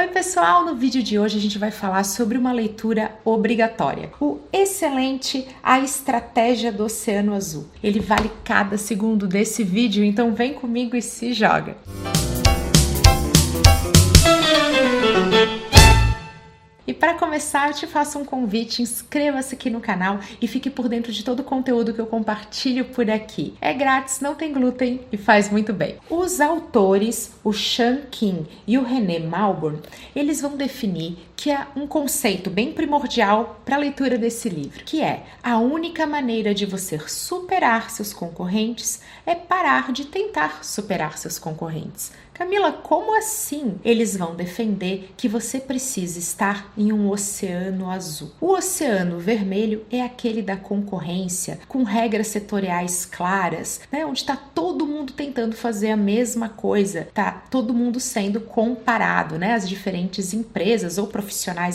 Oi, pessoal! No vídeo de hoje a gente vai falar sobre uma leitura obrigatória. O excelente A Estratégia do Oceano Azul. Ele vale cada segundo desse vídeo, então vem comigo e se joga! E para começar, eu te faço um convite, inscreva-se aqui no canal e fique por dentro de todo o conteúdo que eu compartilho por aqui. É grátis, não tem glúten e faz muito bem. Os autores, o Sean King e o René Malborn, eles vão definir que é um conceito bem primordial para a leitura desse livro, que é a única maneira de você superar seus concorrentes é parar de tentar superar seus concorrentes. Camila, como assim eles vão defender que você precisa estar em um oceano azul? O oceano vermelho é aquele da concorrência, com regras setoriais claras, né? onde está todo mundo tentando fazer a mesma coisa, tá todo mundo sendo comparado, né? As diferentes empresas ou profissionais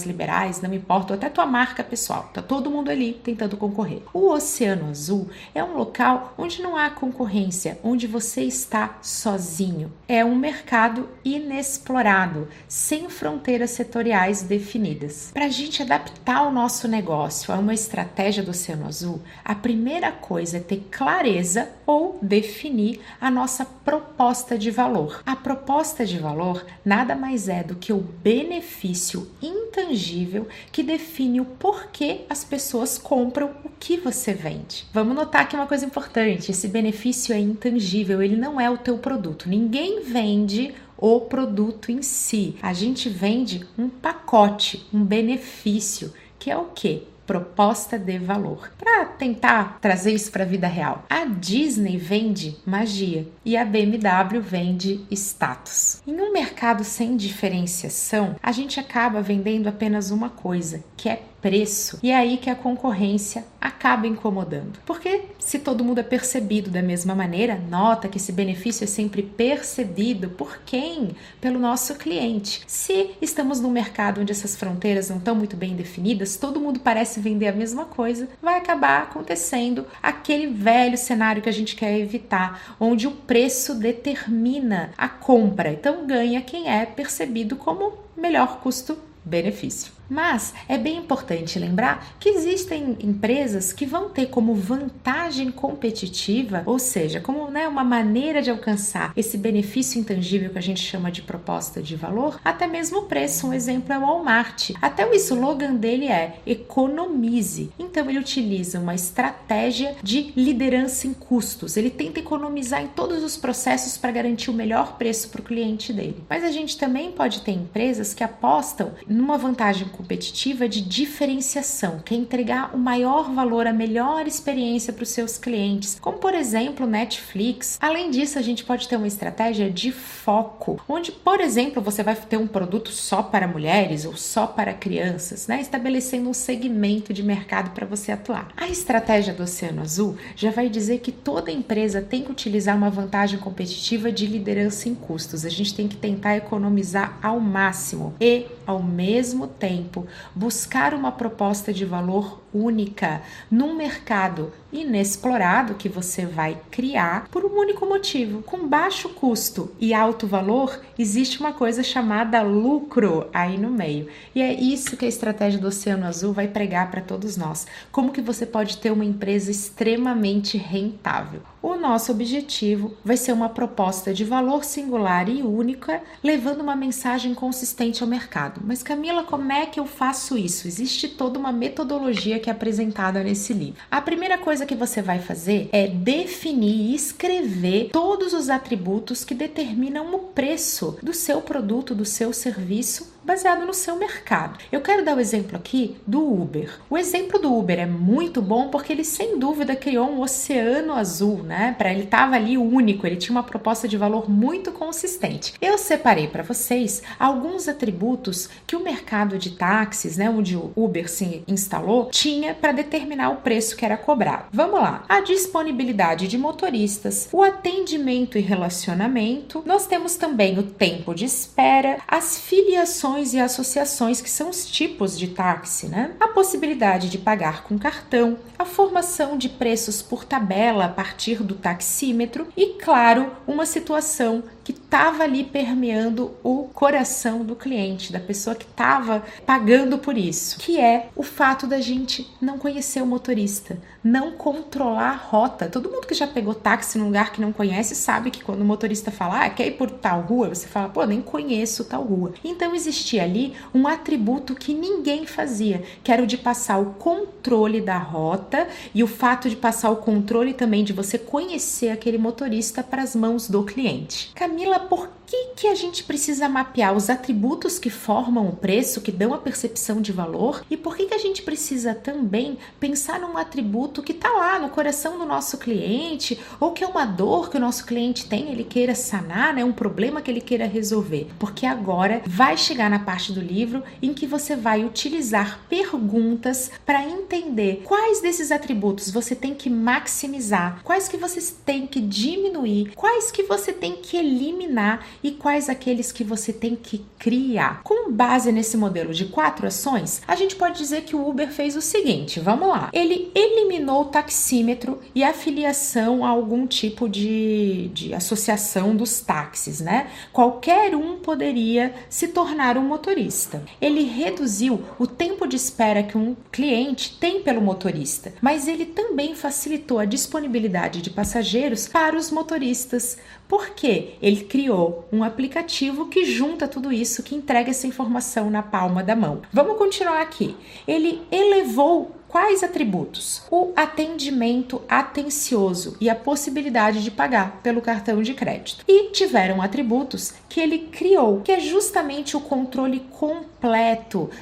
liberais, não importa, até tua marca pessoal, tá todo mundo ali tentando concorrer. O oceano azul é um local onde não há concorrência, onde você está sozinho. É um mercado inexplorado, sem fronteiras setoriais definidas. Para a gente adaptar o nosso negócio a uma estratégia do Oceano Azul, a primeira coisa é ter clareza ou definir a nossa proposta de valor. A proposta de valor nada mais é do que o benefício intangível que define o porquê as pessoas compram o que você vende. Vamos notar aqui uma coisa importante: esse benefício é intangível, ele não é o teu produto. Ninguém vende vende o produto em si. A gente vende um pacote, um benefício, que é o quê? Proposta de valor. Para tentar trazer isso para a vida real, a Disney vende magia e a BMW vende status. Em um mercado sem diferenciação, a gente acaba vendendo apenas uma coisa, que é preço. E é aí que a concorrência acaba incomodando. Porque se todo mundo é percebido da mesma maneira, nota que esse benefício é sempre percebido por quem? Pelo nosso cliente. Se estamos num mercado onde essas fronteiras não estão muito bem definidas, todo mundo parece vender a mesma coisa, vai acabar acontecendo aquele velho cenário que a gente quer evitar, onde o preço determina a compra. Então ganha quem é percebido como melhor custo benefício. Mas é bem importante lembrar que existem empresas que vão ter como vantagem competitiva, ou seja, como né, uma maneira de alcançar esse benefício intangível que a gente chama de proposta de valor, até mesmo o preço. Um exemplo é o Walmart. Até o slogan dele é economize. Então ele utiliza uma estratégia de liderança em custos. Ele tenta economizar em todos os processos para garantir o melhor preço para o cliente dele. Mas a gente também pode ter empresas que apostam numa vantagem competitiva de diferenciação, que é entregar o maior valor, a melhor experiência para os seus clientes, como por exemplo Netflix. Além disso, a gente pode ter uma estratégia de foco, onde, por exemplo, você vai ter um produto só para mulheres ou só para crianças, né? estabelecendo um segmento de mercado para você atuar. A estratégia do Oceano Azul já vai dizer que toda empresa tem que utilizar uma vantagem competitiva de liderança em custos. A gente tem que tentar economizar ao máximo e, ao mesmo tempo, buscar uma proposta de valor única num mercado inexplorado que você vai criar por um único motivo. Com baixo custo e alto valor, existe uma coisa chamada lucro aí no meio. E é isso que a estratégia do Oceano Azul vai pregar para todos nós. Como que você pode ter uma empresa extremamente rentável? O nosso objetivo vai ser uma proposta de valor singular e única, levando uma mensagem consistente ao mercado. Mas Camila, como é que eu faço isso? Existe toda uma metodologia que é apresentada nesse livro. A primeira coisa que você vai fazer é definir e escrever todos os atributos que determinam o preço do seu produto, do seu serviço baseado no seu mercado. Eu quero dar o exemplo aqui do Uber. O exemplo do Uber é muito bom porque ele sem dúvida criou um oceano azul, né? Para ele estava ali único, ele tinha uma proposta de valor muito consistente. Eu separei para vocês alguns atributos que o mercado de táxis, né, onde o Uber se instalou, tinha para determinar o preço que era cobrado. Vamos lá. A disponibilidade de motoristas, o atendimento e relacionamento. Nós temos também o tempo de espera, as filiações e associações, que são os tipos de táxi, né? A possibilidade de pagar com cartão, a formação de preços por tabela a partir do taxímetro e, claro, uma situação que estava ali permeando o coração do cliente, da pessoa que estava pagando por isso, que é o fato da gente não conhecer o motorista, não controlar a rota. Todo mundo que já pegou táxi num lugar que não conhece sabe que quando o motorista fala, ah, quer ir por tal rua, você fala, pô, nem conheço tal rua. Então existia ali um atributo que ninguém fazia, que era o de passar o controle da rota e o fato de passar o controle também de você conhecer aquele motorista para as mãos do cliente. Camila, por que, que a gente precisa mapear? Os atributos que formam o preço, que dão a percepção de valor, e por que, que a gente precisa também pensar num atributo que está lá no coração do nosso cliente, ou que é uma dor que o nosso cliente tem, ele queira sanar, né, um problema que ele queira resolver? Porque agora vai chegar na parte do livro em que você vai utilizar perguntas para entender quais desses atributos você tem que maximizar, quais que você tem que diminuir, quais que você tem que eliminar e quais aqueles que você tem que criar. Com base nesse modelo de quatro ações, a gente pode dizer que o Uber fez o seguinte: vamos lá. Ele eliminou o taxímetro e a filiação a algum tipo de, de associação dos táxis, né? Qualquer um poderia se tornar um motorista. Ele reduziu o tempo de espera que um cliente tem pelo motorista, mas ele também facilitou a disponibilidade de passageiros para os motoristas, porque ele criou um aplicativo que junta tudo isso, que entrega essa informação na palma da mão. Vamos continuar aqui. Ele elevou quais atributos? O atendimento atencioso e a possibilidade de pagar pelo cartão de crédito. E tiveram atributos que ele criou, que é justamente o controle completo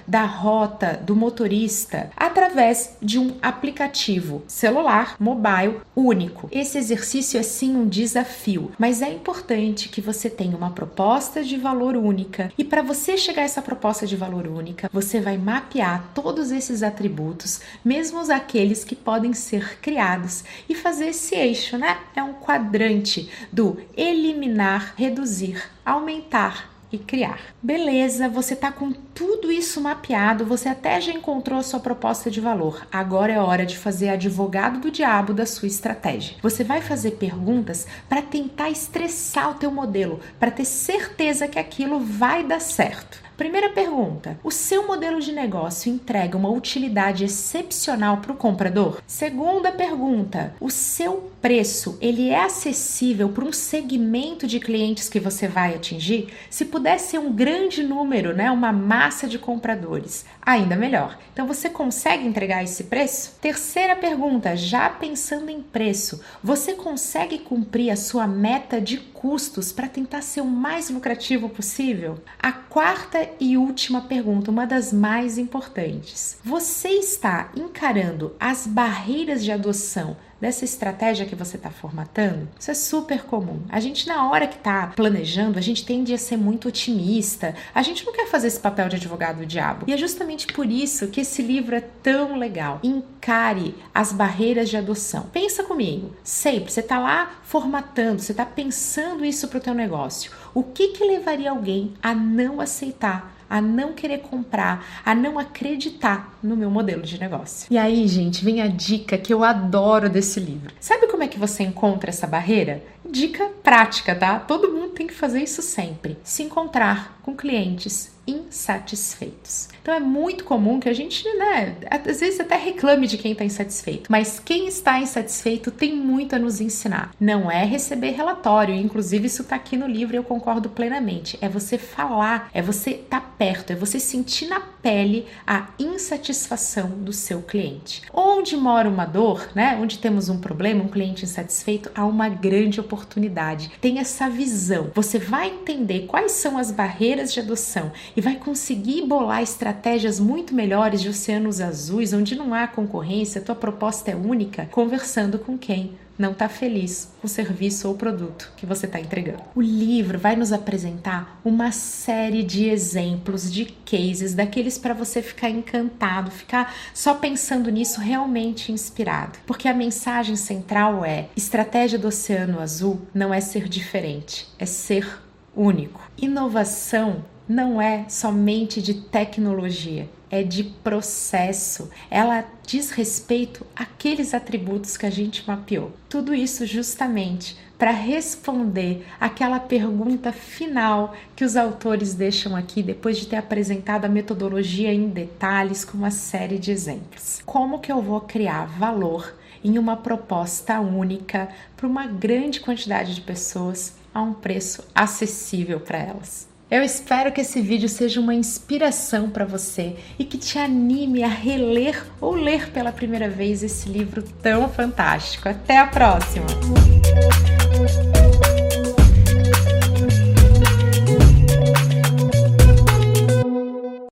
da rota do motorista através de um aplicativo celular, mobile único. Esse exercício é sim um desafio, mas é importante que você tenha uma proposta de valor única. E para você chegar a essa proposta de valor única, você vai mapear todos esses atributos mesmo aqueles que podem ser criados, e fazer esse eixo, né? É um quadrante do eliminar, reduzir, aumentar e criar. Beleza, você tá com tudo isso mapeado, você até já encontrou a sua proposta de valor. Agora é hora de fazer advogado do diabo da sua estratégia. Você vai fazer perguntas para tentar estressar o teu modelo, para ter certeza que aquilo vai dar certo. Primeira pergunta: o seu modelo de negócio entrega uma utilidade excepcional para o comprador? Segunda pergunta: o seu preço ele é acessível para um segmento de clientes que você vai atingir? Se puder ser um grande número, né, uma massa de compradores, ainda melhor. Então você consegue entregar esse preço? Terceira pergunta: já pensando em preço, você consegue cumprir a sua meta de custos para tentar ser o mais lucrativo possível? A quarta e última pergunta, uma das mais importantes. Você está encarando as barreiras de adoção dessa estratégia que você está formatando, isso é super comum. A gente, na hora que está planejando, a gente tende a ser muito otimista, a gente não quer fazer esse papel de advogado do diabo. E é justamente por isso que esse livro é tão legal. Encare as barreiras de adoção. Pensa comigo, sempre, você está lá formatando, você está pensando isso para o teu negócio. O que, que levaria alguém a não aceitar a não querer comprar, a não acreditar no meu modelo de negócio. E aí, gente, vem a dica que eu adoro desse livro. Sabe como é que você encontra essa barreira? Dica prática, tá? Todo mundo tem que fazer isso sempre. Se encontrar com clientes insatisfeitos. Então é muito comum que a gente, né, às vezes até reclame de quem está insatisfeito, mas quem está insatisfeito tem muito a nos ensinar. Não é receber relatório, inclusive isso está aqui no livro e eu concordo plenamente. É você falar, é você estar tá perto, é você sentir na pele a insatisfação do seu cliente. Onde mora uma dor, né? Onde temos um problema, um cliente insatisfeito, há uma grande oportunidade. Tem essa visão. Você vai entender quais são as barreiras de adoção e vai conseguir bolar estratégias muito melhores de oceanos azuis, onde não há concorrência, tua proposta é única, conversando com quem não está feliz com o serviço ou produto que você está entregando. O livro vai nos apresentar uma série de exemplos, de cases, daqueles para você ficar encantado, ficar só pensando nisso realmente inspirado. Porque a mensagem central é: estratégia do Oceano Azul não é ser diferente, é ser único. Inovação não é somente de tecnologia, é de processo. Ela diz respeito àqueles atributos que a gente mapeou. Tudo isso justamente para responder aquela pergunta final que os autores deixam aqui depois de ter apresentado a metodologia em detalhes com uma série de exemplos. Como que eu vou criar valor em uma proposta única para uma grande quantidade de pessoas a um preço acessível para elas? Eu espero que esse vídeo seja uma inspiração para você e que te anime a reler ou ler pela primeira vez esse livro tão fantástico. Até a próxima!